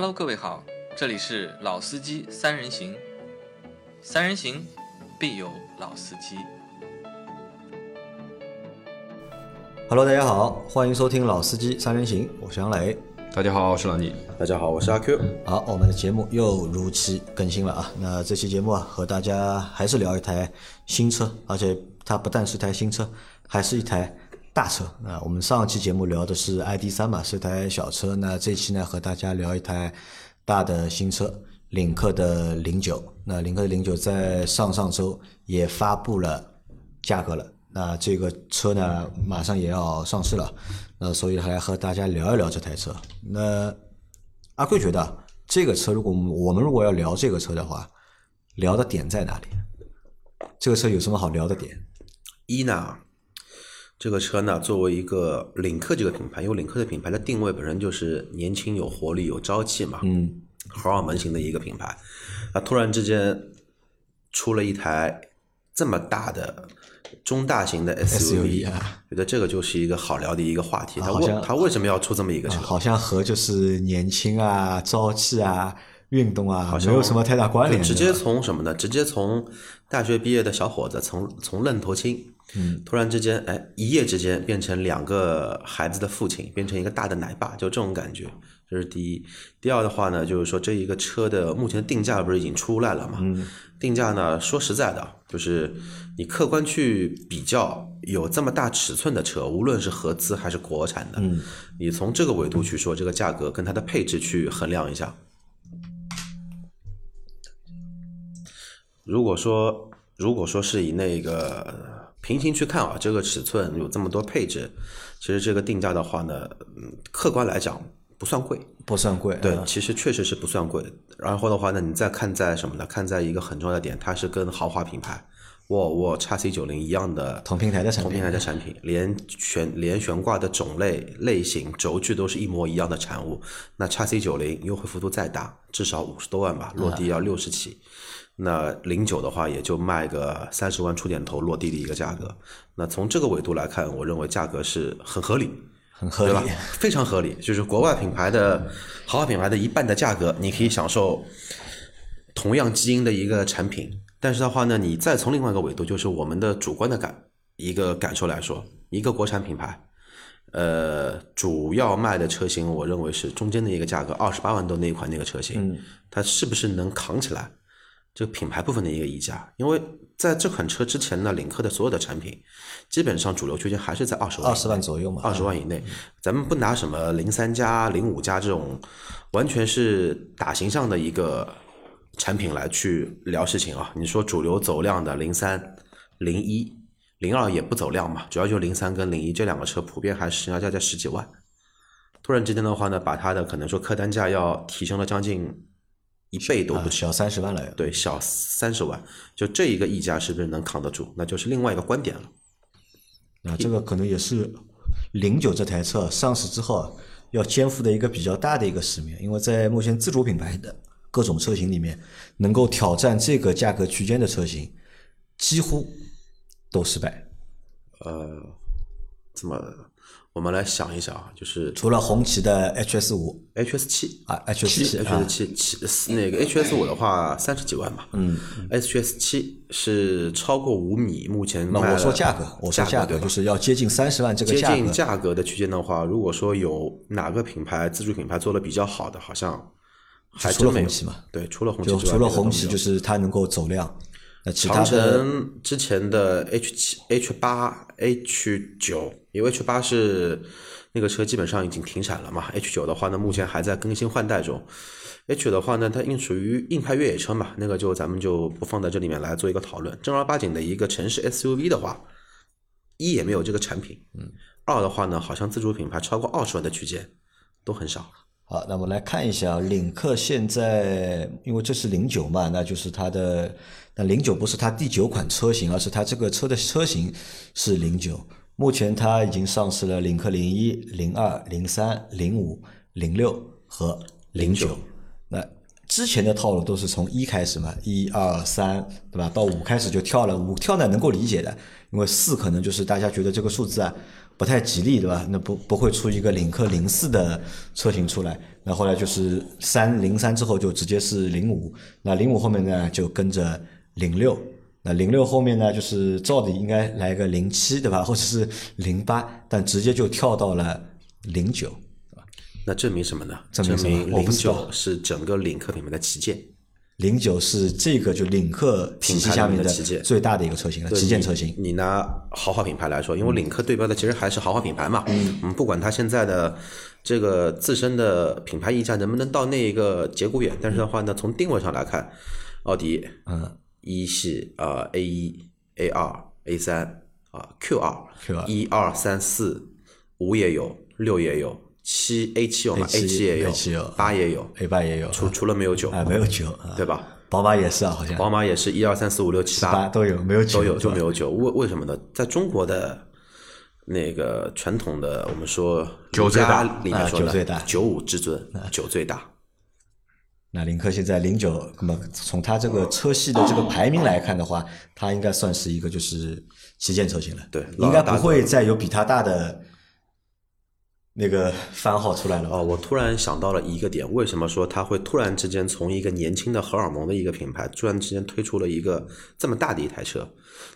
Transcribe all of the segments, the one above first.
Hello，各位好，这里是老司机三人行，三人行必有老司机。Hello，大家好，欢迎收听老司机三人行，我是杨磊。大家好，我是老倪。大家好，我是阿 Q。好，我们的节目又如期更新了啊！那这期节目啊，和大家还是聊一台新车，而且它不但是台新车，还是一台大车。那我们上期节目聊的是 ID 三嘛，是一台小车。那这期呢，和大家聊一台大的新车，领克的零九。那领克的零九在上上周也发布了价格了。那这个车呢，马上也要上市了，那所以来和大家聊一聊这台车。那阿贵觉得这个车，如果我们如果要聊这个车的话，聊的点在哪里？这个车有什么好聊的点？一呢，这个车呢，作为一个领克这个品牌，因为领克的品牌的定位本身就是年轻、有活力、有朝气嘛，嗯，荷尔蒙型的一个品牌，啊，突然之间出了一台这么大的中大型的 SUV 啊觉得这个就是一个好聊的一个话题。他为他为什么要出这么一个车？啊好像和就是年轻啊、朝气啊、运动啊好像没有什么太大关联。直接从什么呢？直接从大学毕业的小伙子，从从愣头青，嗯，突然之间，哎，一夜之间变成两个孩子的父亲，变成一个大的奶爸，就这种感觉。这是第一。第二的话呢，就是说这一个车的目前的定价不是已经出来了嘛？嗯，定价呢，说实在的，就是你客观去比较，有这么大尺寸的车，无论是合资还是国产的，嗯，你从这个维度去说这个价格跟它的配置去衡量一下。如果说如果说是以那个平行去看啊，这个尺寸有这么多配置，其实这个定价的话呢，嗯，客观来讲不算贵。不算贵。对啊，其实确实是不算贵。然后的话呢，你再看在什么呢？看在一个很重要的点，它是跟豪华品牌沃尔沃 x C 九零一样的同平台的产品同平台的产品，连悬连悬挂的种类、类型、轴距都是一模一样的产物。那 x C 九零优惠幅度再大，至少五十多万吧，落地要六十起。那零九的话，也就卖个三十万出点头落地的一个价格。那从这个维度来看，我认为价格是很合理。很合对吧理。？非常合理，就是国外品牌的豪华品牌的一半的价格，你可以享受同样基因的一个产品。但是的话呢，你再从另外一个维度，就是我们的主观的感一个感受来说，一个国产品牌，呃，主要卖的车型，我认为是中间的一个价格，二十八万多那一款那个车型，嗯它是不是能扛起来这个品牌部分的一个溢价？因为在这款车之前呢，领克的所有的产品，基本上主流区间还是在二十万以内，20万左右嘛二十万以内。咱们不拿什么零三加、零五加这种，完全是打形象的一个产品来去聊事情啊。你说主流走量的零三、零一、零二也不走量嘛，主要就零三跟零一这两个车普遍还是成交价在十几万。突然之间的话呢，把它的可能说客单价要提升了将近一倍都不止。啊小三十万了呀。对，小三十万，就这一个溢价是不是能扛得住？那就是另外一个观点了。那，这个可能也是零九这台车上市之后啊要肩负的一个比较大的一个使命，因为在目前自主品牌的各种车型里面，能够挑战这个价格区间的车型，几乎都失败。呃，怎么我们来想一想啊，就是除了红旗的 HS 五。HS 七。啊，HS 七啊。HS 七七那个 HS 五的话三十几万嘛，嗯，HS 七是超过五米，目前那我说价格，我说价格就是要接近三十万这个接价格。近价格的区间的话，如果说有哪个品牌自主品牌做的比较好的，好像还除了真没有。红旗嘛，对，除了红旗除了红旗，就是它能够走量。那其他长城之前的 H 七、H 八、H 九，因为 H 八是那个车基本上已经停产了嘛，H 九的话呢，目前还在更新换代中。H 的话呢，它应属于硬派越野车嘛，那个就咱们就不放在这里面来做一个讨论。正儿八经的一个城市 SUV 的话，一也没有这个产品，嗯，二的话呢，好像自主品牌超过二十万的区间都很少。好，那我们来看一下领克现在，因为这是零九嘛，那就是它的那零九不是它第九款车型，而是它这个车的车型是零九。目前它已经上市了领克零一、零二、零三、零五、零六和零九。那之前的套路都是从一开始嘛，一二三，对吧？到五开始就跳了，五跳呢能够理解的，因为四可能就是大家觉得这个数字啊不太吉利，对吧？那不不会出一个领克零四的车型出来。那后来就是三零三之后就直接是零五，那零五后面呢就跟着零六，那零六后面呢就是照理应该来个零七，对吧？或者是零八，但直接就跳到了零九。那证明什么呢？证明零九是整个领克品牌的旗舰。零九是这个就领克体系下面的旗舰最大的一个车型了，旗舰车型。你拿豪华品牌来说，因为领克对标的其实还是豪华品牌嘛。嗯，不管它现在的这个自身的品牌溢价能不能到那一个节骨眼，但是的话呢，从定位上来看，奥迪嗯，一系啊 A 一、A 二、A 三啊 Q 二、Q2 一二三四五也有，六也有，七 A 七有吗 A7 七也有 A7 有八也有，A 八也有，除除了没有九，啊没有九啊，对吧？宝马也是啊，好像宝马也是一二三四五六七八都有，没有九都有就没有。有九，为为什么呢？在中国的那个传统的我们说九最里面啊说的九五至尊，九最大。那领克现在零九，那么从它这个车系的这个排名来看的话，它应该算是一个就是旗舰车型了。对应该不会再有比它大的那个番号出来了吧？哦，我突然想到了一个点，为什么说它会突然之间从一个年轻的荷尔蒙的一个品牌，突然之间推出了一个这么大的一台车？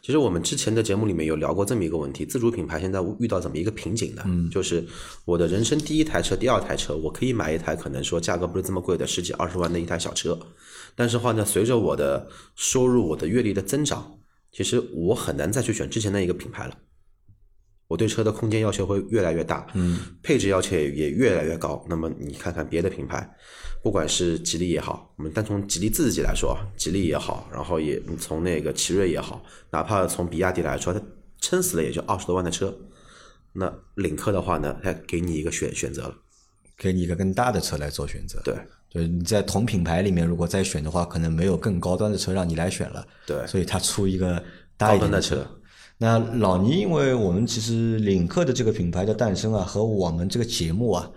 其实我们之前的节目里面有聊过这么一个问题，自主品牌现在遇到怎么一个瓶颈呢？嗯，就是我的人生第一台车、第二台车，我可以买一台可能说价格不是这么贵的十几二十万的一台小车，但是话呢，随着我的收入、我的阅历的增长，其实我很难再去选之前的一个品牌了。我对车的空间要求会越来越大，嗯，配置要求也也越来越高。那么你看看别的品牌，不管是吉利也好，我们单从吉利自己来说，吉利也好，然后也从那个奇瑞也好，哪怕从比亚迪来说，它撑死了也就二十多万的车。那领克的话呢，它给你一个选选择了，给你一个更大的车来做选择。对就是，你在同品牌里面如果再选的话，可能没有更高端的车让你来选了。对，所以它出一个大端的车。那老倪，因为我们其实领克的这个品牌的诞生啊，和我们这个节目啊，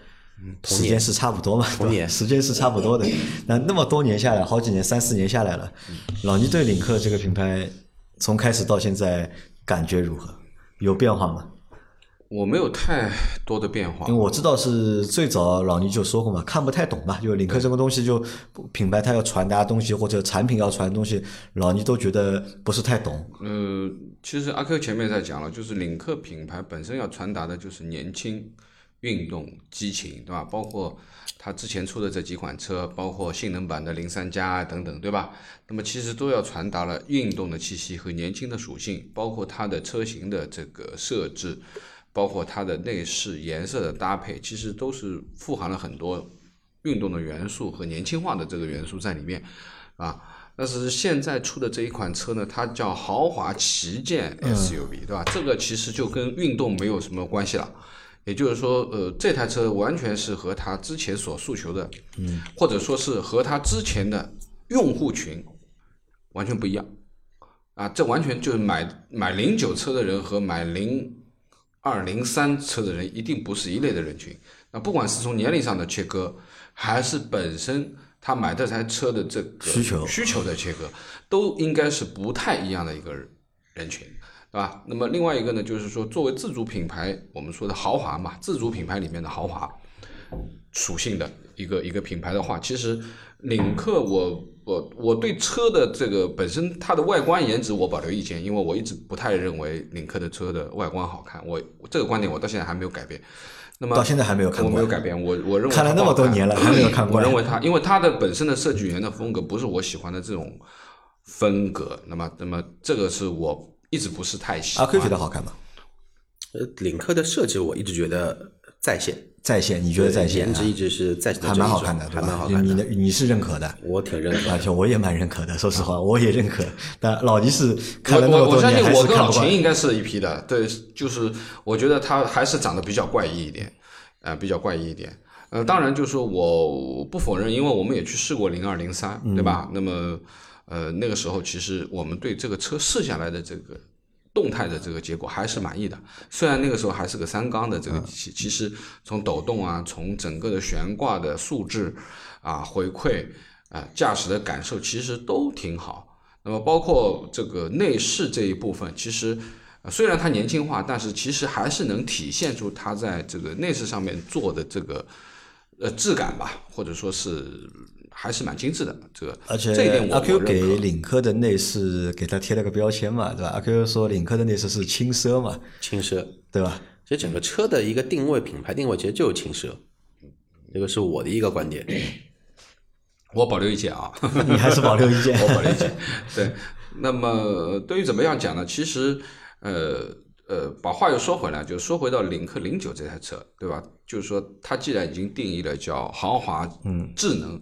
时间是差不多嘛，对吧同年 时间是差不多的。那那么多年下来，好几年，三四年下来了，老倪对领克这个品牌从开始到现在感觉如何？有变化吗？我没有太多的变化因为，我知道是最早老倪就说过嘛，看不太懂嘛，就领克这个东西就品牌它要传达东西或者产品要传东西，老倪都觉得不是太懂。呃，其实阿 Q 前面在讲了，就是领克品牌本身要传达的就是年轻、运动、激情，对吧？包括它之前出的这几款车，包括性能版的零三加等等，对吧？那么其实都要传达了运动的气息和年轻的属性，包括它的车型的这个设置，包括它的内饰颜色的搭配，其实都是富含了很多运动的元素和年轻化的这个元素在里面啊。但是现在出的这一款车呢，它叫豪华旗舰 SUV，、对吧？这个其实就跟运动没有什么关系了。也就是说，呃，这台车完全是和它之前所诉求的，嗯，或者说是和它之前的用户群完全不一样啊。这完全就是买买零九车的人和买零二零三车的人一定不是一类的人群。那不管是从年龄上的切割，还是本身他买这台车的这个需求需求的切割，都应该是不太一样的一个人群，对吧？那么另外一个呢，就是说作为自主品牌，我们说的豪华嘛，自主品牌里面的豪华属性的一个一个品牌的话，其实领克我我我对车的这个本身它的外观颜值我保留意见，因为我一直不太认为领克的车的外观好看，我这个观点我到现在还没有改变。那么到现在还没有看过我没有改变，我我认为看了那么多年了还没有看过我认为它，因为它的本身的设计语言的风格不是我喜欢的这种风格，那么那么这个是我一直不是太喜欢阿欢。Q 觉得好看吗？呃，领克的设计我一直觉得在线，在线，你觉得在线、啊？颜值一直是在线还蛮好看的，对吧？还蛮好看你你是认可的，我挺认可的。而且我也蛮认可的。说实话，我也认可。但老倪是看了那么我我我相多年，还信我跟。老秦应该是一批的，对，就是我觉得他还是长得比较怪异一点，啊、比较怪异一点。呃，当然就是说我不否认，因为我们也去试过零二零三，对吧？那么呃那个时候其实我们对这个车试下来的这个动态的这个结果还是满意的。虽然那个时候还是个三缸的这个机器，其实从抖动啊，从整个的悬挂的素质啊回馈啊驾驶的感受，其实都挺好。那么包括这个内饰这一部分，其实呃虽然它年轻化，但是其实还是能体现出它在这个内饰上面做的这个呃质感吧，或者说是还是蛮精致的。这个而且这一点我阿 Q 给领克的内饰给它贴了个标签嘛，对吧？阿 Q 说领克的内饰是轻奢嘛，轻奢，对吧？其实整个车的一个定位，品牌定位其实就是轻奢，这个是我的一个观点。我保留意见啊。你还是保留意见 我保留意见。对，那么对于怎么样讲呢？其实，呃呃，把话又说回来，就说回到领克零九这台车，对吧？就是说，它既然已经定义了叫豪华、嗯，智能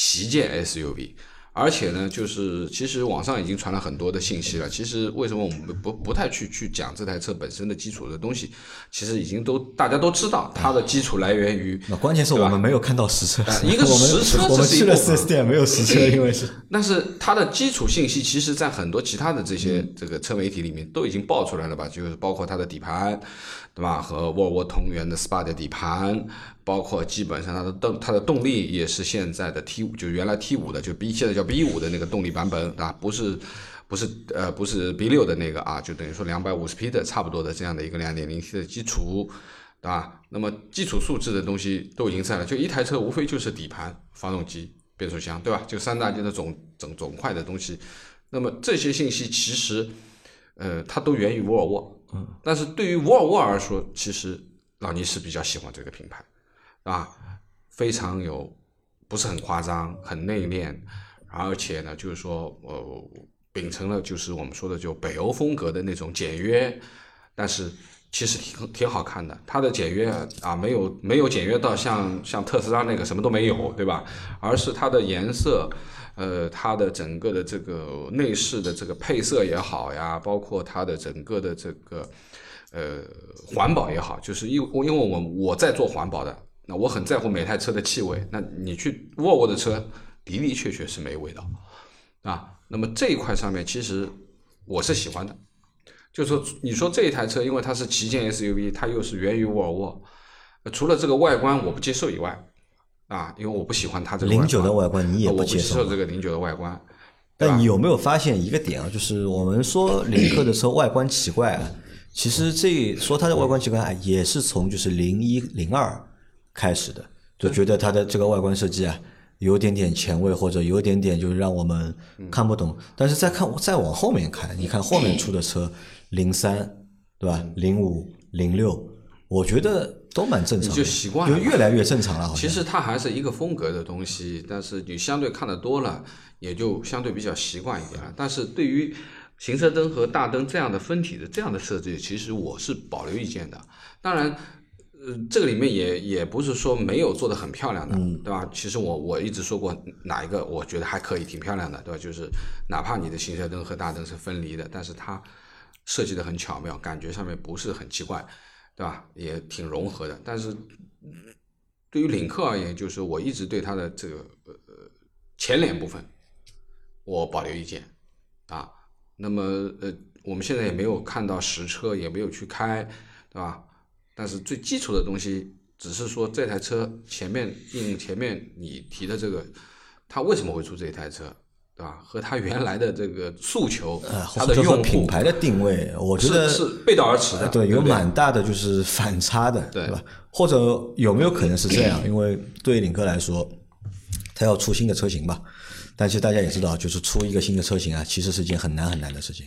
旗舰 SUV。而且呢，就是其实网上已经传了很多的信息了。其实为什么我们不不太去去讲这台车本身的基础的东西？其实已经都大家都知道，它的基础来源于。那关键是我们没有看到实车，一个 实车我们去了这是一部分 4S 店没有实车，因为是但是它的基础信息，其实在很多其他的这些嗯这个车媒体里面都已经爆出来了吧？就是包括它的底盘，对吧？和沃尔沃同源的 SPA 的底盘，包括基本上它的动它的动力也是现在的 T 五，就原来 T 五的，就 B 现在叫 B 五的那个动力版本啊，不是不是呃不是 B 六的那个啊，就等于说两百五十匹的差不多的这样的一个两点零 T 的基础。对吧？那么基础素质的东西都已经在了，就一台车无非就是底盘、发动机、变速箱，对吧？就三大件的总总总块的东西。那么这些信息其实，呃，它都源于沃尔沃。嗯。但是对于沃尔沃而说，其实老倪是比较喜欢这个品牌，啊，非常有，不是很夸张，很内敛，而且呢，就是说，呃，秉承了就是我们说的就北欧风格的那种简约，但是其实挺挺好看的。它的简约啊，没有没有简约到像像特斯拉那个什么都没有，对吧？而是它的颜色，呃，它的整个的这个内饰的这个配色也好呀，包括它的整个的这个呃环保也好，就是因因为我我在做环保的，那我很在乎每台车的气味。那你去沃尔沃的车，的的确确是没味道啊。那么这一块上面，其实我是喜欢的。就说你说这一台车，因为它是旗舰 SUV，它又是源于沃尔沃，呃除了这个外观我不接受以外，啊，因为我不喜欢它这个零九的外观，你也不接受。这个零九的外观。但你有没有发现一个点啊？就是我们说领克的车外观奇怪啊，其实这说它的外观奇怪啊，也是从就是零一零二开始的，就觉得它的这个外观设计啊，有点点前卫，或者有点点就是让我们看不懂。但是再看再往后面看，你看后面出的车 零三对吧？零五零六，我觉得都蛮正常就习惯了就越来越正常了。其实它还是一个风格的东西，但是你相对看得多了，也就相对比较习惯一点了。但是对于行车灯和大灯这样的分体的这样的设计，其实我是保留意见的。当然，呃，这个里面也也不是说没有做的很漂亮的，对吧？其实我我一直说过哪一个我觉得还可以，挺漂亮的，对吧？就是哪怕你的行车灯和大灯是分离的，但是它设计的很巧妙，感觉上面不是很奇怪，对吧？也挺融合的。但是对于领克而言，就是我一直对它的这个呃前脸部分我保留意见啊。那么呃，我们现在也没有看到实车，也没有去开，对吧？但是最基础的东西，只是说这台车前面应前面你提的这个，它为什么会出这一台车，对吧？和它原来的这个诉求，它的用户品牌的定位，我觉得是是背道而驰的，对，有蛮大的就是反差的，对吧？或者有没有可能是这样？因为对于领克来说，它要出新的车型吧，但其实大家也知道，就是出一个新的车型啊，其实是一件很难很难的事情，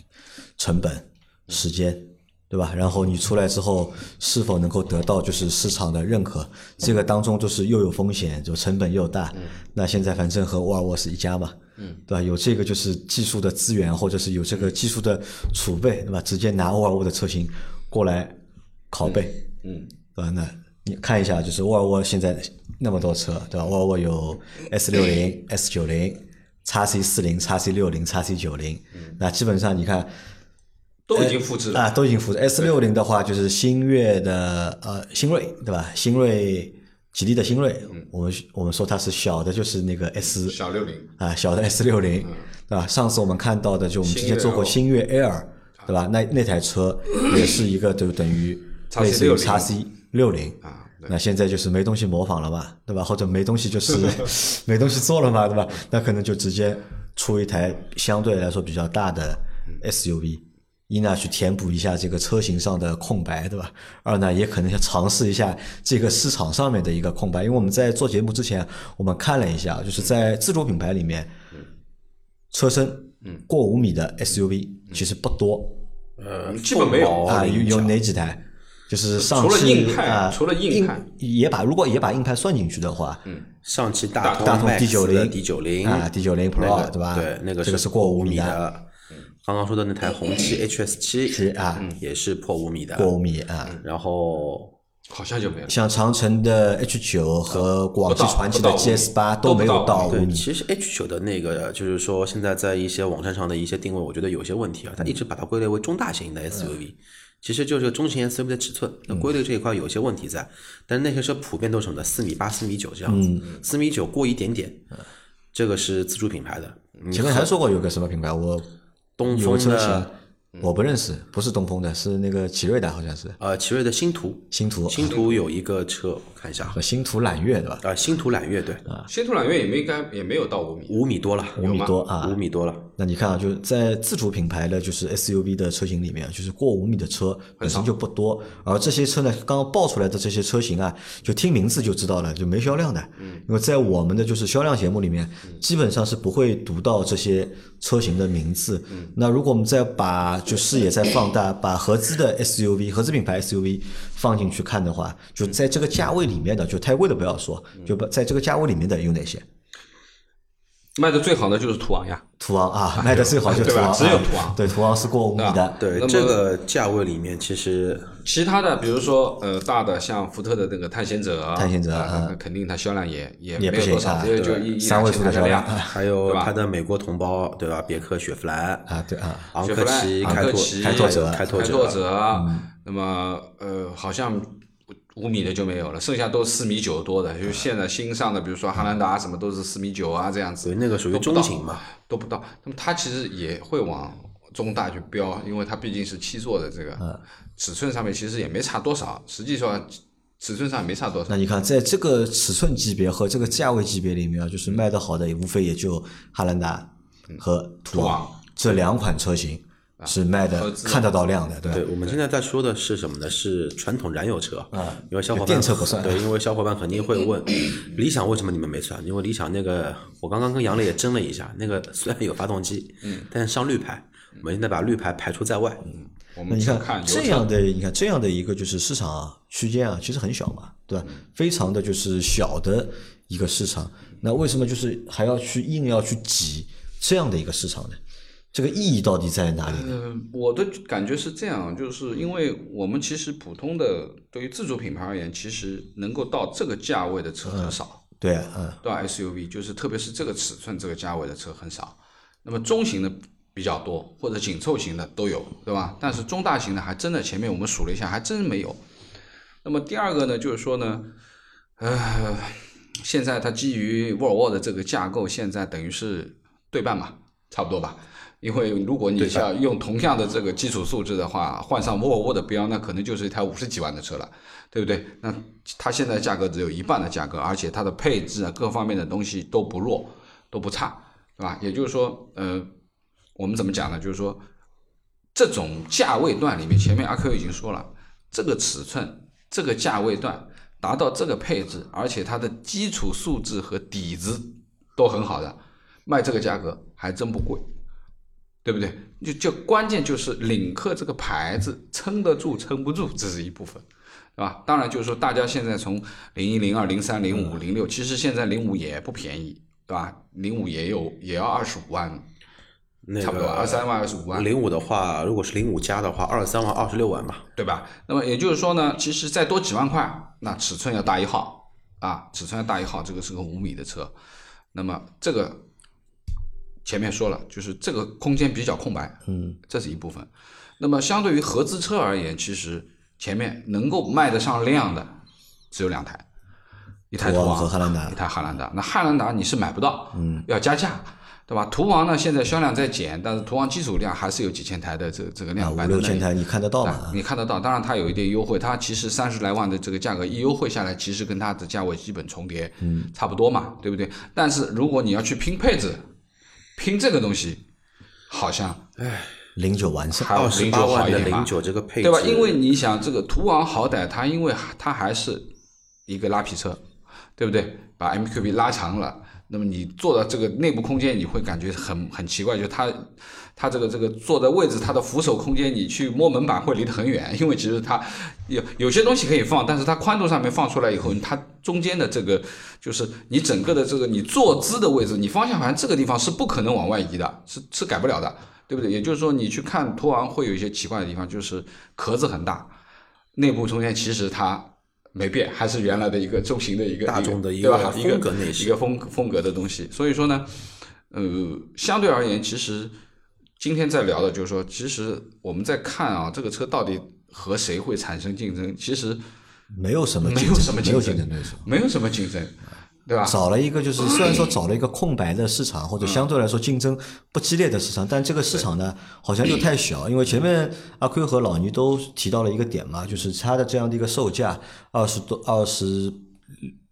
成本、时间，对吧？然后你出来之后，是否能够得到就是市场的认可，这个当中就是又有风险，就成本又大。那现在反正和沃尔沃是一家嘛，嗯，对吧？有这个就是技术的资源，或者是有这个技术的储备，对吧？直接拿沃尔沃的车型过来拷贝，嗯，对吧？那你看一下，就是沃尔沃现在那么多车，对吧？沃尔沃有 S 六零、S 九零、x C 四零、x C 六零、x C 九零，那基本上你看都已经复制了。啊，都已经复制。S 六零的话就是新锐的呃新锐，对吧？新锐吉利的新锐，我们我们说它是小的，就是那个 S 小六零，啊，小的 S 六零，对吧？上次我们看到的就我们之前做过新月 Air，对吧？那那台车也是一个就等于类似于 x C 六零啊那现在就是没东西模仿了嘛，对吧？或者没东西就是 没东西做了嘛，对吧？那可能就直接出一台相对来说比较大的 SUV，一呢去填补一下这个车型上的空白，对吧？二呢也可能要尝试一下这个市场上面的一个空白，因为我们在做节目之前，我们看了一下，就是在自主品牌里面，车身过五米的 SUV 其实不多呃，基本没有啊，有有哪几台？就是上除了汽硬派啊，除了硬派也把如果也把硬派算进去的话，嗯上汽大大通 D 九零 D 九零啊，D 九零 Pro 对吧？对，那个这个是过五米米的。刚刚说的那台红旗 HS 七是啊，也是破五米的，破五米啊。然后好像就没有。像长城的 H 九和广汽传祺的 GS 八都没有到对，到五米，其实 H 九的那个就是说现在在一些网站上的一些定位，我觉得有些问题啊，它一直把它归类为中大型的 SUV，其实就是中型 SUV 的尺寸，那归类这一块有些问题在，但是那些车普遍都是什么的四米八、四米九这样子，四米九过一点点，这个是自主品牌的，嗯前面还说过有个什么品牌，我东风的我不认识，不是东风的，是那个奇瑞的，好像是。呃奇瑞的星途，星途。星途有一个车，我看一下。和星途揽月对吧？啊，星途揽月对，星途揽月也没该也没有到五米，五米多了，五米多啊。五，米多了，那你看啊，就是在自主品牌的就是 SUV 的车型里面，就是过五米的车本身就不多，而这些车呢，刚刚爆出来的这些车型啊，就听名字就知道了，就没销量的。因为在我们的就是销量节目里面，基本上是不会读到这些车型的名字。那如果我们再把就视野再放大，把合资的 SUV、合资品牌 SUV 放进去看的话，就在这个价位里面的，就太贵的不要说，就不在这个价位里面的有哪些？卖的最好的就是途昂呀。途昂啊，卖的最好就是途昂啊，对吧只有途昂对，途昂是过五米的，对那么这个价位里面，其实其他的，比如说呃大的，像福特的那个探险者，探险者那肯定它销量也也也不行没有多少，啊只有就一一三位数的销销量还有它的美国同胞，对吧？别克雪佛兰、啊，对啊，昂科雪佛兰旗、开拓、昂科旗开拓者开拓开拓者，者，那么呃好像五米的就没有了，剩下都是四米九多的，就是现在新上的，比如说汉兰达什么都是四米九啊这样子对，，那个属于中型嘛。都不到。那么它其实也会往中大去标，因为它毕竟是七座的这个嗯尺寸上面其实也没差多少，实际上尺寸上也没差多少那。你看在这个尺寸级别和这个价位级别里面啊，就是卖的好的，也无非也就汉兰达和途昂这两款车型是卖的看得到量的，对对，我们现在在说的是什么呢？是传统燃油车啊因为小伙伴电车不算对，因为小伙伴肯定会问，理想为什么你们没算？因为理想那个，我刚刚跟杨磊也争了一下，那个虽然有发动机，嗯，但是上绿牌，我们现在把绿牌排除在外。我们只那你看这样的，你看这样的一个就是市场区间啊，其实很小嘛，对吧？非常的就是小的一个市场，那为什么就是还要去硬要去挤这样的一个市场呢？这个意义到底在哪里我的感觉是这样，就是因为我们其实普通的对于自主品牌而言，其实能够到这个价位的车很少，对啊，嗯，对吧？SUV 就是特别是这个尺寸、这个价位的车很少。那么中型的比较多，或者紧凑型的都有，对吧？但是中大型的还真的前面我们数了一下，还真没有。那么第二个呢，就是说呢，呃，现在它基于沃尔沃的这个架构，现在等于是对半嘛，差不多吧。因为如果你像用同样的这个基础素质的话，换上沃尔沃的标，那可能就是一台五十几万的车了，对不对？那它现在价格只有一半的价格，而且它的配置啊各方面的东西都不弱，都不差，对吧？也就是说，呃，我们怎么讲呢？就是说，这种价位段里面，前面阿 Q 已经说了，这个尺寸、这个价位段达到这个配置，而且它的基础素质和底子都很好的，卖这个价格还真不贵。对不对？就就关键就是领克这个牌子撑得住撑不住，这是一部分，对吧？当然就是说，大家现在从零一、零二、零三、零五、零六，其实现在零五也不便宜，对吧？零五也有也要二十五万，那差不多二三万、二十五万，零五的话，如果是零五加的话，二十三万、二十六万吧。对吧？那么也就是说呢，其实再多几万块，那尺寸要大一号啊，尺寸要大一号，这个是个五米的车，那么这个前面说了，就是这个空间比较空白，嗯，这是一部分。那么相对于合资车而言，其实前面能够卖得上量的只有两台，一台途昂途昂和汉兰达一台汉兰达。那汉兰达你是买不到，嗯，要加价。对吧？途昂呢，现在销量在减，但是途昂基础量还是有几千台的这这个量摆在那里六千台你看得到啊吗？你看得到，当然它有一点优惠，它其实三十来万的这个价格一优惠下来，其实跟它的价位基本重叠，嗯，差不多嘛，对不对？但是如果你要去拼配置，拼这个东西，好像零九完胜，还有二十零八万的零九这个配置，对吧？因为你想，这个途昂好歹它因为它还是一个拉皮车，对不对？把 MQB 拉长了，那么你坐的这个内部空间，你会感觉很很奇怪，就它它这个这个坐的位置，它的扶手空间，你去摸门板会离得很远，因为其实它有有些东西可以放，但是它宽度上面放出来以后，它中间的这个就是你整个的这个你坐姿的位置，你方向盘这个地方是不可能往外移的，是是改不了的。对不对？也就是说，你去看途昂会有一些奇怪的地方，就是壳子很大，内部中间其实它没变，还是原来的一个中型的一个大众的一一个对吧？风一个一个风风格的东西。所以说呢，呃，相对而言，其实今天在聊的就是说，其实我们在看啊，这个车到底和谁会产生竞争？其实没有什么没有竞争没有什么竞争对手。没有什么竞争，对吧？找了一个就是虽然说找了一个空白的市场，或者相对来说竞争不激烈的市场，但这个市场呢好像又太小。因为前面阿奎和老倪都提到了一个点嘛，就是它的这样的一个售价二十多二十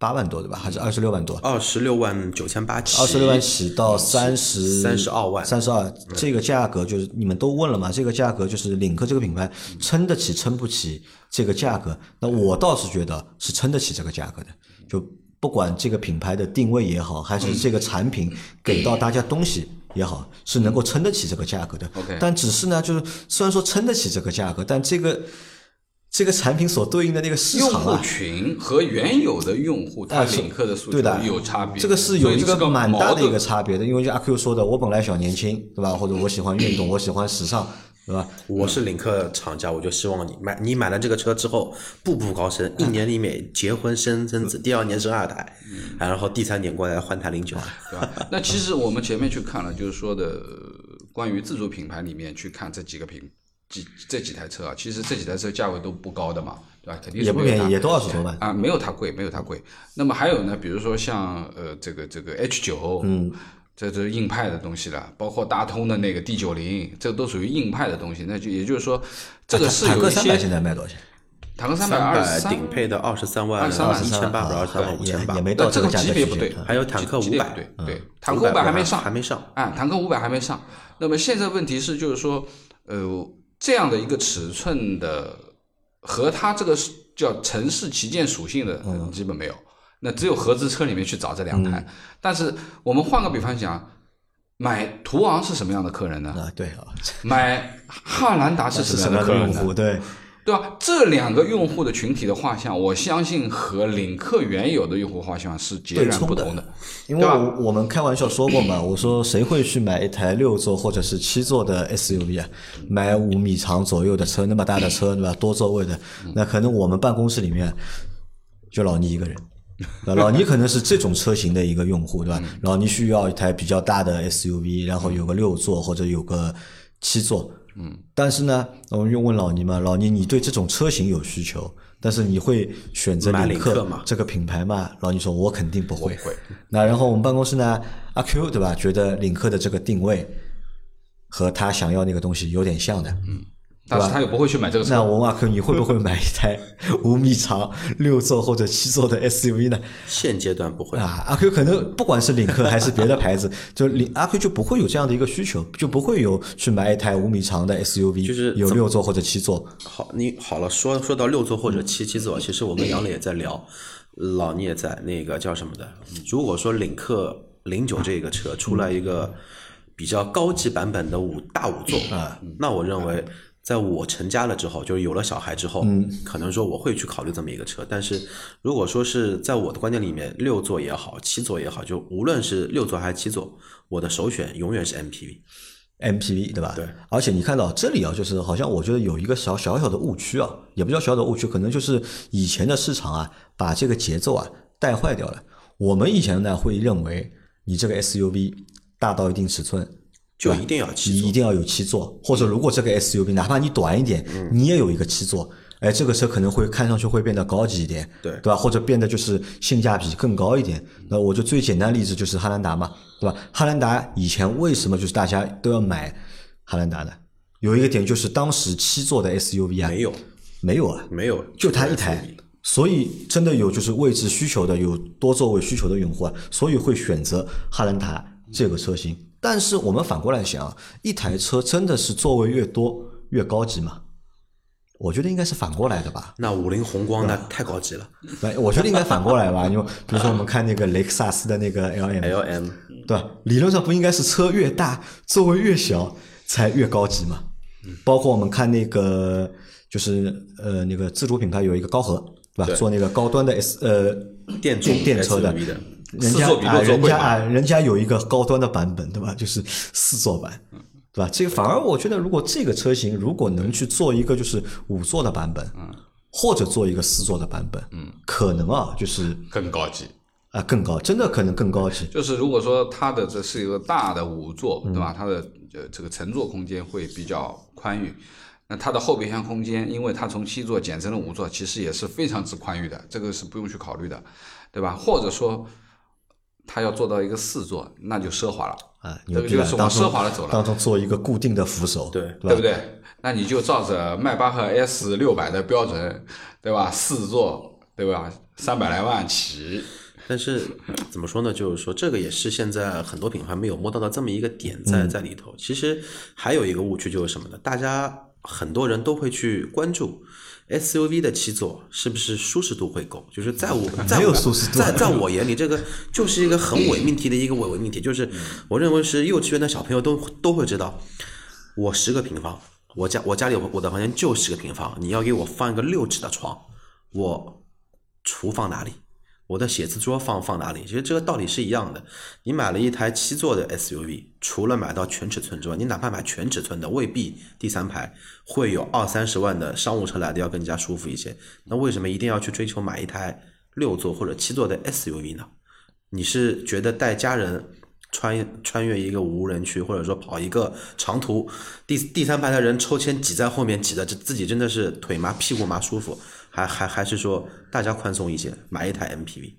八万多对吧？还是二十六万多？二十六万九千八起，二十六万起到三十三十二万三十二，这个价格就是你们都问了嘛？这个价格就是领克这个品牌撑得起撑不起这个价格？那我倒是觉得是撑得起这个价格的，就不管这个品牌的定位也好，还是这个产品给到大家东西也好，是能够撑得起这个价格的。OK 但只是呢，就是虽然说撑得起这个价格，但这个这个产品所对应的那个市场用户群和原有的用户，他领克的诉求对的有差别，这个是有一个蛮大的一个差别的，因为就阿 Q 说的，我本来小年轻，对吧？或者我喜欢运动，我喜欢时尚，对吧？我是领克厂家，我就希望你买，你买了这个车之后步步高升，一年里面结婚生生子，第二年生二胎，然后第三年过来换台零九，对吧？那其实我们前面去看了，就是说的呃关于自主品牌里面去看这几个品几这几台车啊，其实这几台车价位都不高的嘛，对吧？肯定也不便宜，也都二十多万。啊，没有它贵，没有它贵。那么还有呢，比如说像呃这个这个 H 九，嗯，这都是硬派的东西了，包括大通的那个 D 九零，这都属于硬派的东西。那就也就是说，这个是有一坦克三百现些在卖多少钱？坦克三百二十三，百顶配的二十三万23一千八百二十三万五千八也也，没到这个级别不对还有坦克500级别不对，对，坦克五百还没上，还没上，啊，坦克五百还没上。那么现在问题是，就是说，呃，这样的一个尺寸的和它这个叫城市旗舰属性的，嗯基本没有。那只有合资车里面去找这两台。但是我们换个比方讲，买途昂是什么样的客人呢？啊，对啊，买汉兰达是什么样的客人呢？用户？对，对吧？这两个用户的群体的画像，我相信和领克原有的用户画像是截然不同的。因为我们开玩笑说过嘛，我说谁会去买一台六座或者是七座的 SUV 啊？买五米长左右的车，那么大的车，对吧？多座位的，那可能我们办公室里面就老倪一个人。老倪可能是这种车型的一个用户，对吧？老倪需要一台比较大的 SUV，然后有个六座或者有个七座。嗯，但是呢，我们又问老倪嘛，老倪，你对这种车型有需求，但是你会选择领克嘛这个品牌吗？老倪说，我肯定不会。不会那然后我们办公室呢，阿 Q 对吧？觉得领克的这个定位和他想要那个东西有点像的。嗯，但是他又不会去买这个车。那我问阿 Q，你会不会买一台五米长六座或者七座的 SUV 呢？现阶段不会。啊，阿 Q 可能不管是领克还是别的牌子，就领阿 Q 就不会有这样的一个需求，就不会有去买一台五米长的 SUV，就是有六座或者七座。好，你好了，说说到六座或者七七座，其实我跟杨磊也在聊，老聂也在那个叫什么的。如果说领克零九这个车出来一个比较高级版本的五大五座啊，那我认为。在我成家了之后，就是有了小孩之后，嗯可能说我会去考虑这么一个车。但是如果说是在我的观念里面，六座也好，七座也好，就无论是六座还是七座，我的首选永远是 MPV。MPV 对吧？对。而且你看到这里啊，就是好像我觉得有一个小小小的误区啊，也不叫小小的误区，可能就是以前的市场啊，把这个节奏啊带坏掉了。我们以前呢会认为，你这个 SUV 大到一定尺寸，就一定要七一定要有七座，或者如果这个 SUV 哪怕你短一点，你也有一个七座。哎，这个车可能会看上去会变得高级一点，对对吧？或者变得就是性价比更高一点。那我就最简单的例子就是汉兰达嘛，对吧？汉兰达以前为什么就是大家都要买汉兰达呢？有一个点就是当时七座的 SUV 啊，没有，没有啊，没有，就它一台所以真的有就是位置需求的，有多座位需求的用户啊，所以会选择汉兰达这个车型。但是我们反过来想，一台车真的是座位越多越高级吗？我觉得应该是反过来的吧。那五菱宏光那太高级了哎我觉得应该反过来吧。因为比如说我们看那个雷克萨斯的那个 LM，，L M 对吧？理论上不应该是车越大座位越小才越高级吗？包括我们看那个就是呃那个自主品牌有一个高和，对吧？对做那个高端的 S 呃电助电电车的，人家啊人家啊人家有一个高端的版本，对吧？就是四座版。对吧？这个反而我觉得，如果这个车型如果能去做一个就是五座的版本，嗯或者做一个四座的版本，嗯，可能啊，就是更高级。啊更高，真的可能更高级。就是如果说它的这是一个大的五座，对吧？它的呃这个乘坐空间会比较宽裕。那它的后备箱空间，因为它从七座减成了五座，其实也是非常之宽裕的，这个是不用去考虑的，对吧？或者说，它要做到一个四座，那就奢华了，啊，这牛逼了！个就是往奢华的走了当中做一个固定的扶手，对对吧？对不对？那你就照着迈巴赫 S 六百的标准，对吧？四座，对吧？三百来万起，但是怎么说呢？就是说，这个也是现在很多品牌没有摸到的这么一个点在在里头。其实还有一个误区就是什么呢？大家很多人都会去关注 SUV 的七座是不是舒适度会够。就是在我在我在在我眼里，这个就是一个很伪命题的一个伪伪命题。就是我认为是幼稚园的小朋友都都会知道，我十个平方，我家我家里我的房间就十个平方，你要给我放一个六尺的床，我厨放哪里？我的写字桌放放哪里？其实这个道理是一样的。你买了一台七座的 SUV，除了买到全尺寸之外，你哪怕买全尺寸的，未必第三排会有二三十万的商务车来的要更加舒服一些。那为什么一定要去追求买一台六座或者七座的 SUV 呢？你是觉得带家人穿穿越一个无人区，或者说跑一个长途，第第三排的人抽签挤在后面，挤的自自己真的是腿麻屁股麻舒服，还还还是说大家宽松一些，买一台 MPV？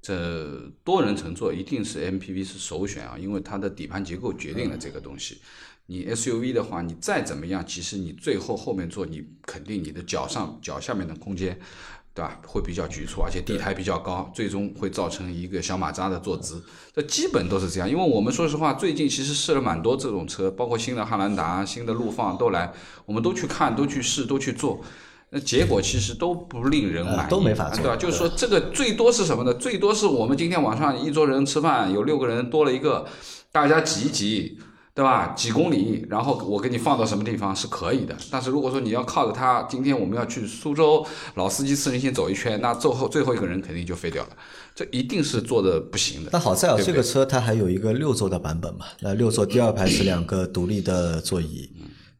这多人乘坐一定是 MPV 是首选啊，因为它的底盘结构决定了这个东西。你 SUV 的话，你再怎么样，其实你最后后面坐，你肯定你的脚上脚下面的空间，对吧？会比较局促，而且地台比较高，最终会造成一个小马扎的坐姿。这基本都是这样。因为我们说实话，最近其实试了蛮多这种车，包括新的汉兰达、新的陆放都来，我们都去看、都去试、都去做。那结果其实都不令人满意，呃都没法做对吧？就是说这个最多是什么呢？最多是我们今天晚上一桌人吃饭，有六个人多了一个，大家挤一挤，对吧？几公里，然后我给你放到什么地方是可以的。但是如果说你要靠着它，今天我们要去苏州老司机四人行走一圈，那最后最后一个人肯定就废掉了，这一定是做的不行的。但好在啊，对对这个车它还有一个六座的版本嘛。那六座第二排是两个独立的座椅，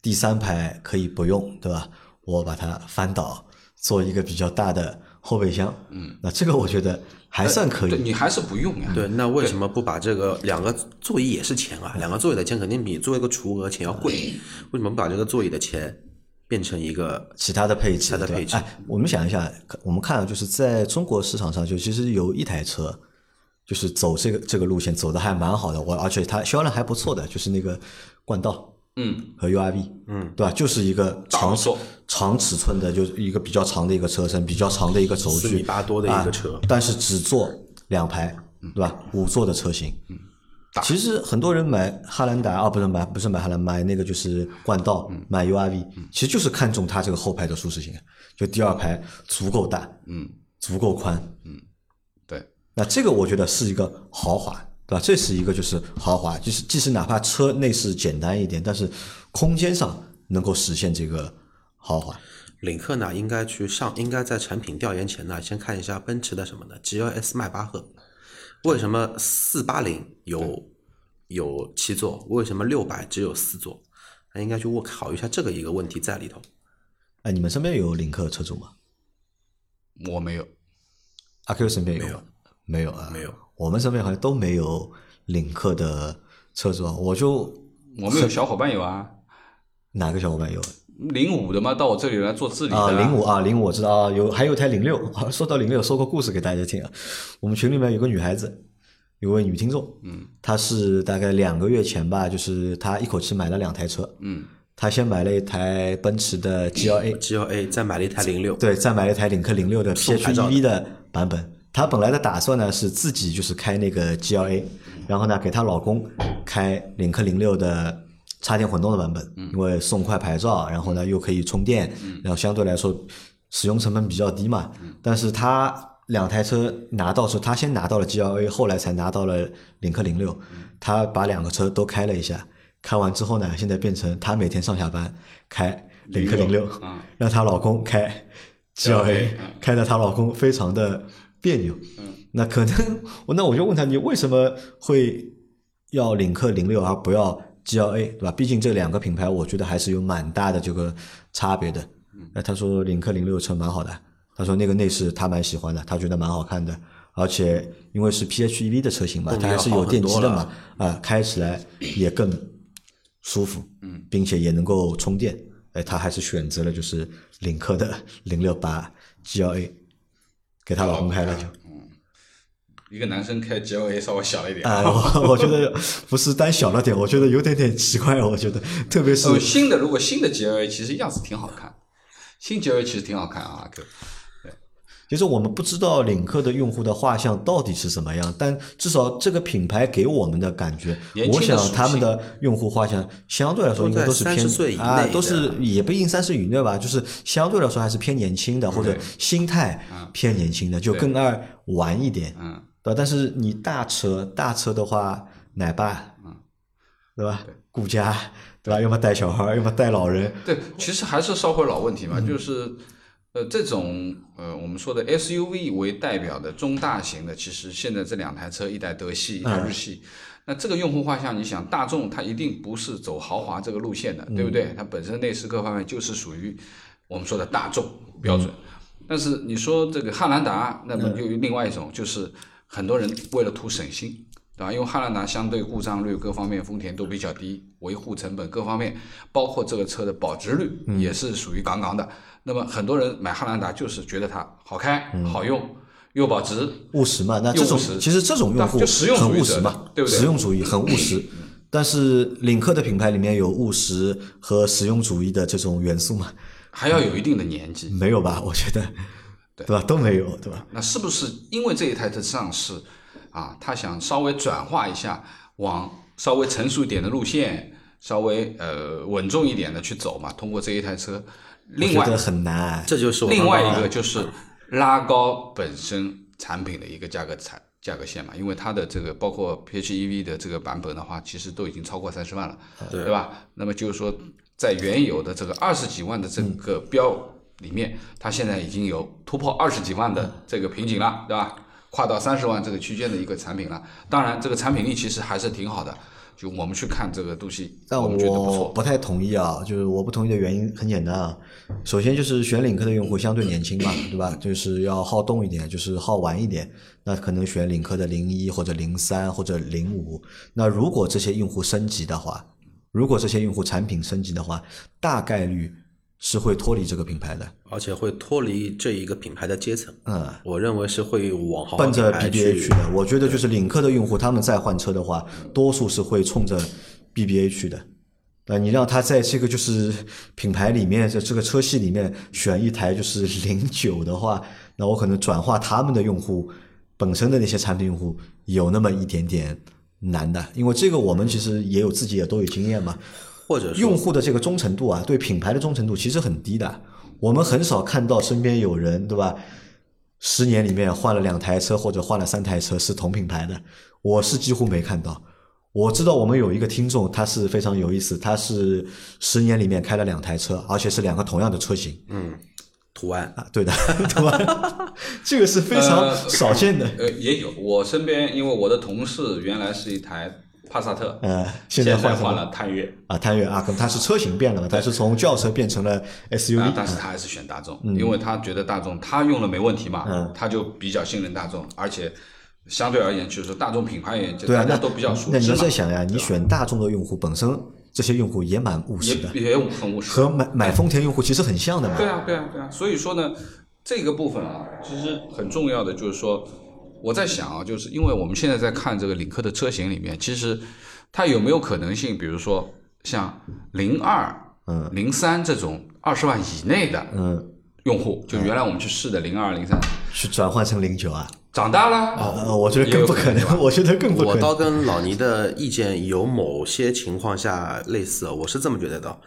第三排可以不用，对吧？我把它翻倒，做一个比较大的后备箱。嗯，那这个我觉得还算可以。对你还是不用呀。对，那为什么不把这个两个座椅也是钱啊？两个座椅的钱肯定比做一个储物格钱要贵，为什么不把这个座椅的钱变成一个其他的配置，其他的配置哎，我们想一下，我们看啊，就是在中国市场上，就其实有一台车，就是走这个这个路线走的还蛮好的，我而且它销量还不错的，就是那个冠道嗯，和 URV，嗯，对吧？就是一个长长尺寸的，就是一个比较长的一个车身，比较长的一个轴距，四米八多的一个车啊但是只坐两排，对吧？五座的车型。嗯其实很多人买汉兰达啊，不是买不是买汉兰，买那个就是冠道，嗯买 URV，其实就是看中它这个后排的舒适性，就第二排足够大，嗯，足够宽，嗯对，那这个我觉得是一个豪华，对吧？这是一个就是豪华，就是即使哪怕车内饰简单一点，但是空间上能够实现这个豪华。领克呢，应该去上，应该在产品调研前呢，先看一下奔驰的什么呢？GLS 迈巴赫，为什么四八零有有七座，为什么六百只有四座？那应该去我考虑一下这个一个问题在里头。哎，你们身边有领克车主吗？我没有。阿 Q 身边有没有吗？没有啊，没有。我们身边好像都没有领克的车主啊，我就我们有小伙伴有啊，哪个小伙伴有零五的嘛，到我这里来做治理的啊？零五啊，零五我知道啊，有还有一台零六啊。说到零六，说个故事给大家听啊。我们群里面有个女孩子，有位女听众，嗯，她是大概两个月前吧，就是她一口气买了两台车，嗯，她先买了一台奔驰的 GLA，GLA 再买了一台零六，对，再买了一台领克零六的 PHEV 的版本，她本来的打算呢是自己就是开那个 GLA，然后呢给她老公开领克零六的插电混动的版本，因为送快牌照，然后呢又可以充电，然后相对来说使用成本比较低嘛。但是她两台车拿到时，她先拿到了 GLA，后来才拿到了领克零六，她把两个车都开了一下。开完之后呢，现在变成她每天上下班开领克零六，让她老公开 GLA，开的她老公非常的别扭。嗯那可能我那我就问他，你为什么会要领克零六而不要 GLA，对吧？毕竟这两个品牌，我觉得还是有蛮大的这个差别的。那他说领克零六车蛮好的，他说那个内饰他蛮喜欢的，他觉得蛮好看的，而且因为是 PHEV 的车型嘛，它还是有电机的嘛，啊，开起来也更舒服，嗯，并且也能够充电。哎，他还是选择了就是领克的零六八 GLA，给她老公开了就。一个男生开 GLA 稍微小了一点，啊，我 我觉得不是单小了点，我觉得有点点奇怪，我觉得，特别是呃新的如果新的 GLA 其实样子挺好看，新 GLA 其实挺好看啊，哥。其实我们不知道领克的用户的画像到底是什么样，但至少这个品牌给我们的感觉，我想他们的用户画像相对来说应该都是偏都在30岁以内啊，都是也不一定三十以内吧，就是相对来说还是偏年轻的，或者心态偏年轻的，就更爱玩一点，嗯，对吧？但是你大车大车的话，奶爸，嗯对吧？顾家，对吧？要么带小孩，要么带老人，对，其实还是烧回老问题嗯嘛，就是呃这种呃我们说的 SUV 为代表的中大型的，其实现在这两台车，一台德系，一台日系。那这个用户画像，你想大众它一定不是走豪华这个路线的，对不对？它本身内饰各方面就是属于我们说的大众标准。但是你说这个汉兰达，那么就另外一种，就是很多人为了图省心，对吧？因为汉兰达相对故障率各方面丰田都比较低，维护成本各方面，包括这个车的保值率也是属于杠杠的。那么很多人买汉兰达就是觉得它好开、好用又保值，务实嘛，那这种其实这种用户就实用很务实嘛，对不对实用主义很务实。但是领克的品牌里面有务实和实用主义的这种元素嘛？还要有一定的年纪。没有吧？我觉得，对吧？都没有，对吧？那是不是因为这一台的上市啊，他想稍微转化一下，往稍微成熟一点的路线，稍微呃稳重一点的去走嘛？通过这一台车，另外我觉得很难。这就是另外一个就是拉高本身产品的一个价格产价格线嘛，因为它的这个包括 PHEV 的这个版本的话，其实都已经超过三十万了，对对吧？那么就是说，在原有的这个二十几万的这个标里面，它现在已经有突破二十几万的这个瓶颈了，对吧？跨到三十万这个区间的一个产品了。当然，这个产品力其实还是挺好的。就我们去看这个东西，但我们觉得不错。不太同意啊，就是我不同意的原因很简单啊。首先就是选领克的用户相对年轻嘛，对吧？就是要好动一点，就是好玩一点。那可能选领克的零一或者零三或者零五。那如果这些用户升级的话，如果这些用户产品升级的话，大概率是会脱离这个品牌的。而且会脱离这一个品牌的阶层。嗯，我认为是会往奔着 BBA 去去的。我觉得就是领克的用户，他们再换车的话，多数是会冲着 BBA 去的。那你让他在这个就是品牌里面，在这个车系里面选一台就是零九的话，那我可能转化他们的用户本身的那些产品用户有那么一点点难的，因为这个我们其实也有自己也都有经验嘛。或者用户的这个忠诚度啊，对品牌的忠诚度其实很低的。我们很少看到身边有人，对吧？十年里面换了两台车或者换了三台车是同品牌的，我是几乎没看到。我知道我们有一个听众，他是非常有意思，他是十年里面开了两台车，而且是两个同样的车型嗯图案啊，对的，图案？这个是非常呃少见的。呃，也有我身边，因为我的同事原来是一台帕萨特，呃，现现在换换了探岳，啊，探岳啊，可能它是车型变了嘛，它是从轿车变成了 SUV，、啊，但是他还是选大众，因为他觉得大众他用了没问题嘛，嗯。他就比较信任大众，而且相对而言，就是说大众品牌而言，就对啊，那大家都比较熟那你在想呀，你选大众的用户本身，这些用户也蛮务实的，也也很务实，和买买丰田用户其实很像的嘛。对啊，对啊，对啊，所以说呢，这个部分啊，其实很重要的就是说，我在想啊，就是因为我们现在在看这个领克的车型里面，其实它有没有可能性，比如说像零二、嗯。零三这种二十万以内的嗯，用户，就原来我们去试的零二、零三，去转换成零九啊，长大了，呃，我觉得更不可能，我觉得更不可我倒。跟老倪的意见有某些情况下类似，我是这么觉得的。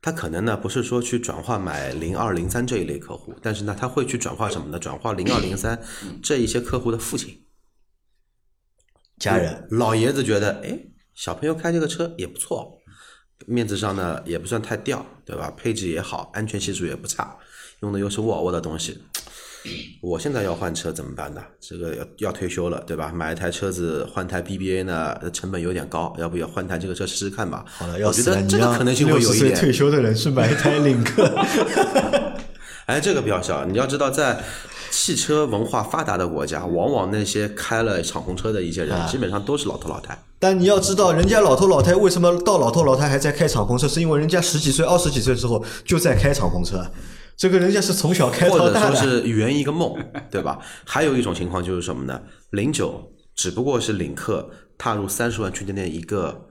他可能呢不是说去转化买零二零三这一类客户，但是呢他会去转化什么呢？转化零二零三这一些客户的父亲家人，老爷子觉得，哎，小朋友开这个车也不错，面子上呢也不算太掉，对吧？配置也好，安全系数也不差，用的又是沃尔沃的东西。我现在要换车怎么办呢？这个要要退休了，对吧？买一台车子换台 BBA 呢，成本有点高，要不要换台这个车试试看吧？好了，要我觉！得这个可能性会有一六十岁退。休的人去买一台领克，哎，这个比较小，你要知道，在汽车文化发达的国家，往往那些开了敞篷车的一些人，啊基本上都是老头老太。但你要知道，人家老头老太为什么到老头老太还在开敞篷车，是因为人家十几岁、二十几岁的时候就在开敞篷车，这个人家是从小开或者说到大的。是圆一个梦，对吧？还有一种情况就是什么呢？零九只不过是领克踏入三十万区间的一个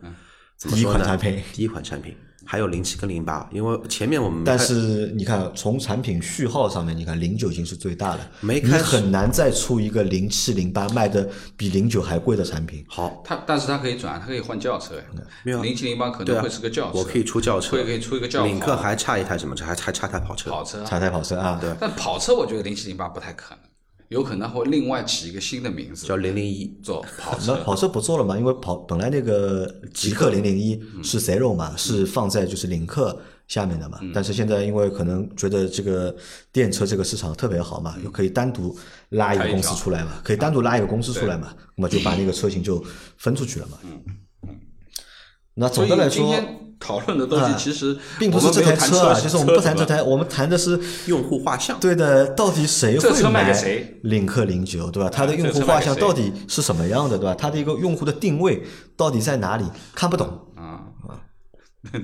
怎么第一说呢？款产品第一款产品，还有零七跟零八，因为前面我们但是你看，从产品序号上面，你看零九已经是最大的，你没开很难再出一个零七零八卖的比零九还贵的产品。好，它但是它可以转，它可以换轿车没有。啊零七零八可能会是个轿车，我可以出轿车，会可以出一个轿车。领克还差一台什么车？还还差台跑车。跑车啊，插台跑车啊，对，但跑车我觉得零七零八不太可能，有可能会另外起一个新的名字叫零零一，做跑车。那跑车不做了嘛？因为跑本来那个极客零零一是 Zero 嘛，是放在就是领克下面的嘛。但是现在因为可能觉得这个电车这个市场特别好嘛，又可以单独拉一个公司出来嘛，可以单独拉一个公司出来嘛，那么就把那个车型就分出去了嘛。嗯嗯。那总的来说，今天讨论的东西啊其实并不是这台车啊，型就是我们不谈这台，我们谈的是用户画像。对的，到底谁会买给谁领克零九，对吧？它的用户画像到底是什么样的，对吧？它的一个用户的定位到底在哪里？看不懂。啊啊，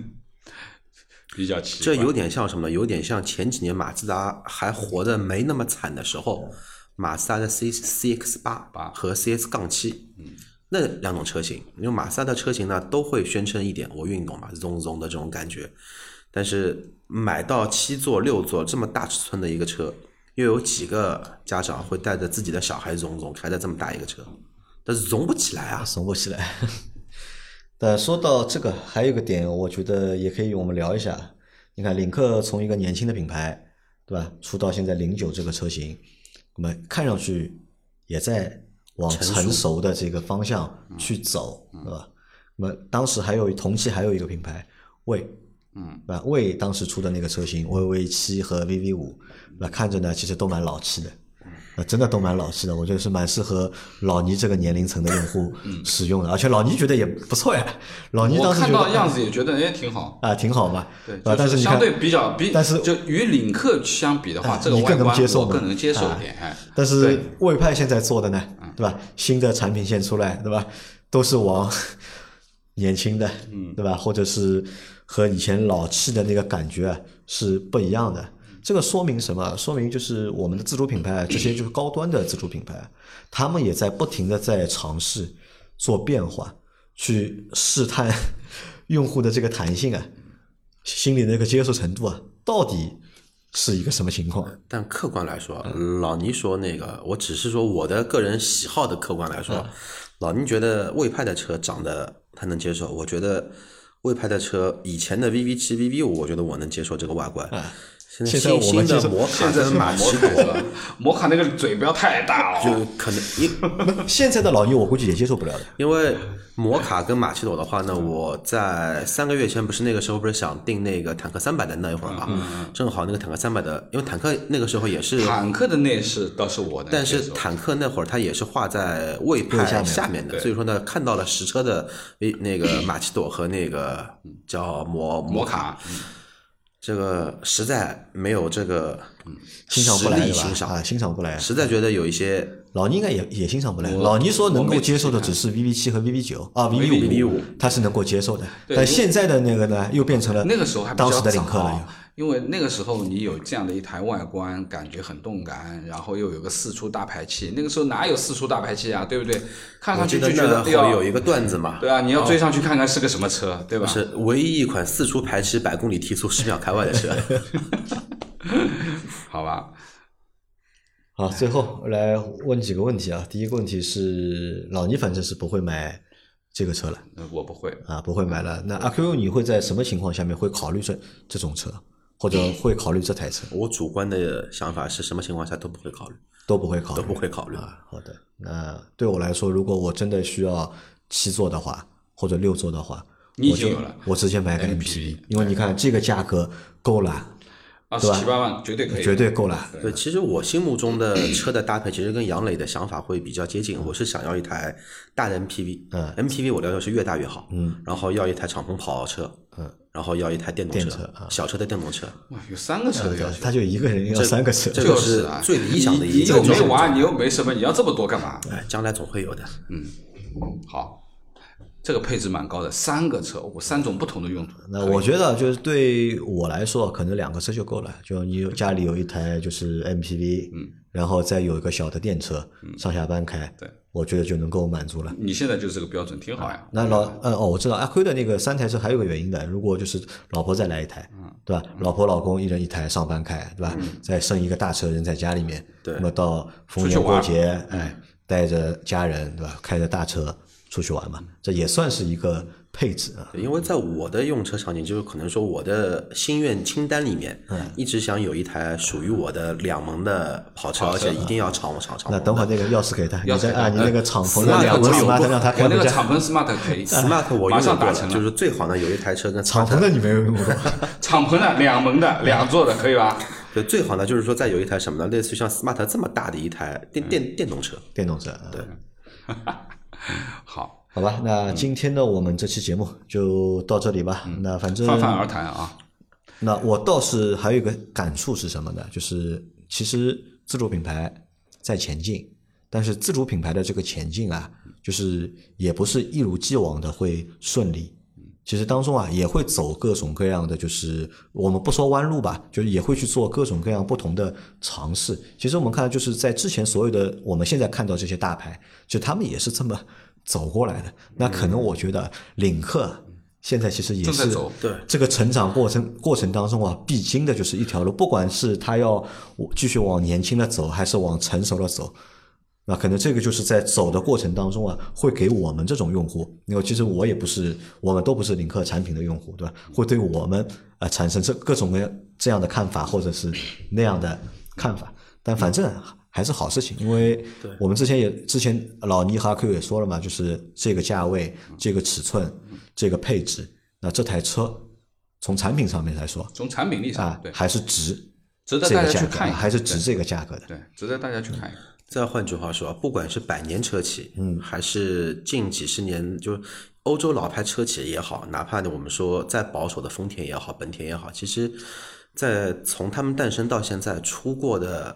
比较奇怪。这有点像什么呢？有点像前几年马自达还活得没那么惨的时候，马自达的 C C X 八和 C S 杠七，那两种车型，因为马自达的车型呢都会宣称一点我运动嘛，zong zong 的这种感觉，但是买到七座六座这么大尺寸的一个车，又有几个家长会带着自己的小孩 zong zong 开在这么大一个车，但是融不起来啊。怂不起来。但说到这个，还有一个点，我觉得也可以我们聊一下。你看，领克从一个年轻的品牌，对吧，出到现在零九这个车型，那么看上去也在往成熟的这个方向去走，对吧？那么当时还有同期还有一个品牌魏，嗯，对吧？魏当时出的那个车型魏 V 七和 VV 五，那看着呢其实都蛮老气的，啊，真的都蛮老气的，我觉得是蛮适合老倪这个年龄层的用户使用的，而且老倪觉得也不错呀。老倪当时看到样子也觉得哎挺好，啊挺好嘛，对，啊，但是相对比较比，但是就与领克相比的话，啊这个你更能外观接受我更能接受点，哎，但是魏派现在做的呢，对吧？新的产品线出来，对吧？都是往 年轻的，嗯，对吧？或者是和以前老气的那个感觉啊是不一样的。这个说明什么？说明就是我们的自主品牌，这些就是高端的自主品牌，他们也在不停的在尝试做变化，去试探用户的这个弹性啊，心里的那个接受程度啊，到底是一个什么情况？但客观来说，老倪说那个，我只是说我的个人喜好的客观来说，老倪觉得魏派的车长得他能接受，我觉得魏派的车以前的 VV 七、VV 五，我觉得我能接受这个外观。现在新我们的摩卡现在是跟马奇朵，摩卡那个嘴不要太大哦，就可能因现在的老牛我估计也接受不了的。因为摩卡跟马奇朵的话呢，我在三个月前不是那个时候不是想订那个坦克三百的那一会儿嘛，正好那个坦克三百的，因为坦克那个时候也是坦克的内饰倒是我的但是坦克那会儿它也是画在魏派下面下面的，所以说呢，看到了实车的诶那个马奇朵和那个叫摩摩卡，卡，嗯这个实在没有这个欣赏实不来欣赏，啊，欣赏不来。实在觉得有一些老倪应该也也欣赏不来。老倪说能够接受的只是 VV 七和 VV 九啊 VV，VV 五他是能够接受的。对但现在的那个呢，又变成了那个时候还比当较时的领克了，因为那个时候你有这样的一台外观，感觉很动感，然后又有个四出大排气，那个时候哪有四出大排气啊，对不对？看上去就觉得哎呀有一个段子嘛，对啊，你要追上去看看是个什么车，对吧？是唯一一款四出排气、百公里提速、十秒开外的车。好吧。好，最后来问几个问题啊。第一个问题是，老倪反正是不会买这个车了。呃我不会，啊，不会买了。那阿 Q，你会在什么情况下面会考虑这这种车，或者会考虑这台车？我主观的想法是什么情况下都不会考虑，都不会考虑，都不会考虑。啊。好的，那对我来说，如果我真的需要七座的话，或者六座的话，你已经有了。我直接买个 MPV，因为你看这个价格够了，二十七八万绝对可以，绝对够了。对，其实我心目中的车的搭配，其实跟杨磊的想法会比较接近。我是想要一台大的 MPV，嗯，MPV 我要求是越大越好，嗯，然后要一台敞篷跑车，嗯，然后要一台电动车，小车的电动车，哇，有三个车的要求。他就一个人要三个车，这个就是啊，最理想的一个你又没娃，你又没什么，你要这么多干嘛？哎，将来总会有的。嗯好，这个配置蛮高的，三个车，我三种不同的用途。那我觉得就是对我来说，可能两个车就够了。就你有家里有一台就是 MPV，嗯，然后再有一个小的电车，上下班开，对，我觉得就能够满足了。你现在就是这个标准，挺好呀。那老嗯哦，我知道阿辉的那个三台车还有个原因的，如果就是老婆再来一台，嗯对吧？老婆老公一人一台上班开，对吧？再生一个大车人在家里面，对那么到逢年过节，哎，带着家人，对吧？开着大车出去玩嘛，这也算是一个配置啊。因为在我的用车场景，就是可能说我的心愿清单里面，嗯一直想有一台属于我的两门的跑车，而且一定要敞敞敞篷的。那等会儿那个钥匙给他，啊，你那个敞篷的两门有 smart 让他开我那。个敞篷 smart 可以 Smart 我马上达成，就是最好呢有一台车跟敞篷的你没有用过，敞篷的两门的两座的可以吧？对，最好呢就是说再有一台什么呢？类似于像 Smart 这么大的一台电电电动车。电动车。对，好，好吧，那今天呢我们这期节目就到这里吧。那反正泛泛而谈啊。那我倒是还有一个感触是什么呢？就是其实自主品牌在前进，但是自主品牌的这个前进啊，就是也不是一如既往的会顺利。其实当中啊，也会走各种各样的，就是我们不说弯路吧，就是也会去做各种各样不同的尝试。其实我们看，就是在之前所有的我们现在看到这些大牌，就他们也是这么 走过来的。那可能我觉得领克现在其实也是对这个成长过程过程当中啊，必经的就是一条路，不管是他要继续往年轻的走，还是往成熟的走，那可能这个就是在走的过程当中啊，会给我们这种用户，因为其实我也不是，我们都不是领克产品的用户，对吧？会对我们啊、呃产生这各种各样这样的看法，或者是那样的看法。但反正还是好事情，因为我们之前也之前老倪和阿 Q 也说了嘛，就是这个价位、这个尺寸、这个配置，那这台车从产品上面来说从产品力上啊，，对，还是值值得大家去看一看，还是值这个价格的。对，对，值得大家去看一看。再换句话说，不管是百年车企，嗯，还是近几十年就欧洲老牌车企也好，哪怕呢我们说再保守的丰田也好，本田也好，其实，在从他们诞生到现在出过的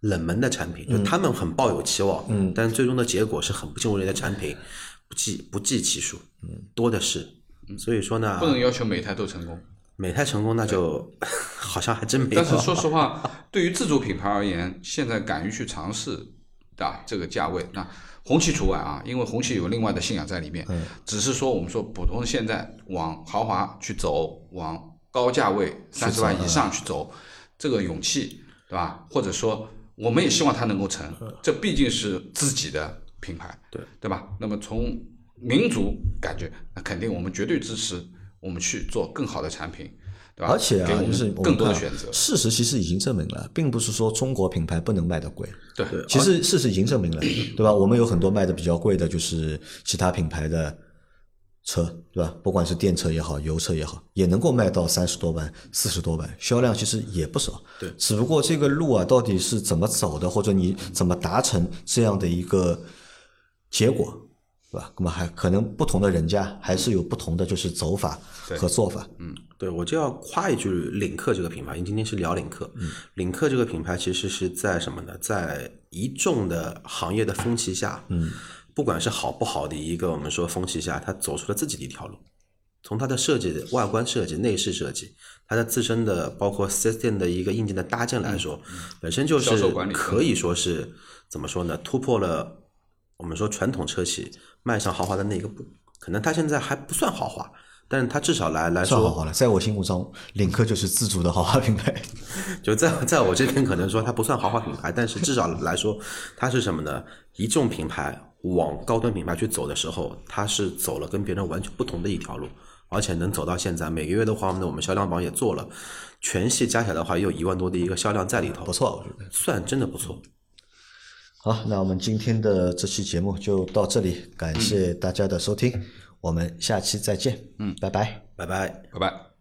冷门的产品，就他们很抱有期望，嗯，但最终的结果是很不尽如人意的产品，不计不计其数，嗯，多的是。所以说呢，不能要求每台都成功。每台成功那就 好像还真没有。但是说实话，对于自主品牌而言，现在敢于去尝试啊这个价位，那红旗除外啊，因为红旗有另外的信仰在里面。只是说我们说普通现在往豪华去走，往高价位三十万以上去走，这个勇气，对吧？或者说我们也希望它能够成，这毕竟是自己的品牌，对对吧？那么从民族感觉，那肯定我们绝对支持我们去做更好的产品，对吧？而且啊，给我就是们更多的选择。事实其实已经证明了，并不是说中国品牌不能卖的贵。对，其实事实已经证明了，对吧？我们有很多卖的比较贵的，就是其他品牌的车，对吧？不管是电车也好，油车也好，也能够卖到三十多万、四十多万，销量其实也不少。对只不过这个路啊，到底是怎么走的，或者你怎么达成这样的一个结果，对吧？那么还可能不同的人家还是有不同的就是走法和做法。嗯对，我就要夸一句领克这个品牌，因为今天是聊领克。嗯领克这个品牌其实是在什么呢？在一众的行业的风气下，嗯，不管是好不好的一个我们说风气下，它走出了自己的一条路。从它的设计、外观设计、内饰设计，它的自身的包括四 S 店的一个硬件的搭建来说，本身就是可以说是怎么说呢？突破了我们说传统车企迈向豪华的那一个步。可能它现在还不算豪华，但是它至少来来说，算豪华了，在我心目中，领克就是自主的豪华品牌。就在在我这边可能说它不算豪华品牌，但是至少来说，它是什么呢？一众品牌往高端品牌去走的时候，它是走了跟别人完全不同的一条路，而且能走到现在，每个月的话呢，我们销量榜也做了，全系加起来的话也有一万多的一个销量在里头，不错，我觉得。算真的不错。好，那我们今天的这期节目就到这里，感谢大家的收听，我们下期再见。嗯，拜拜。拜拜。拜拜。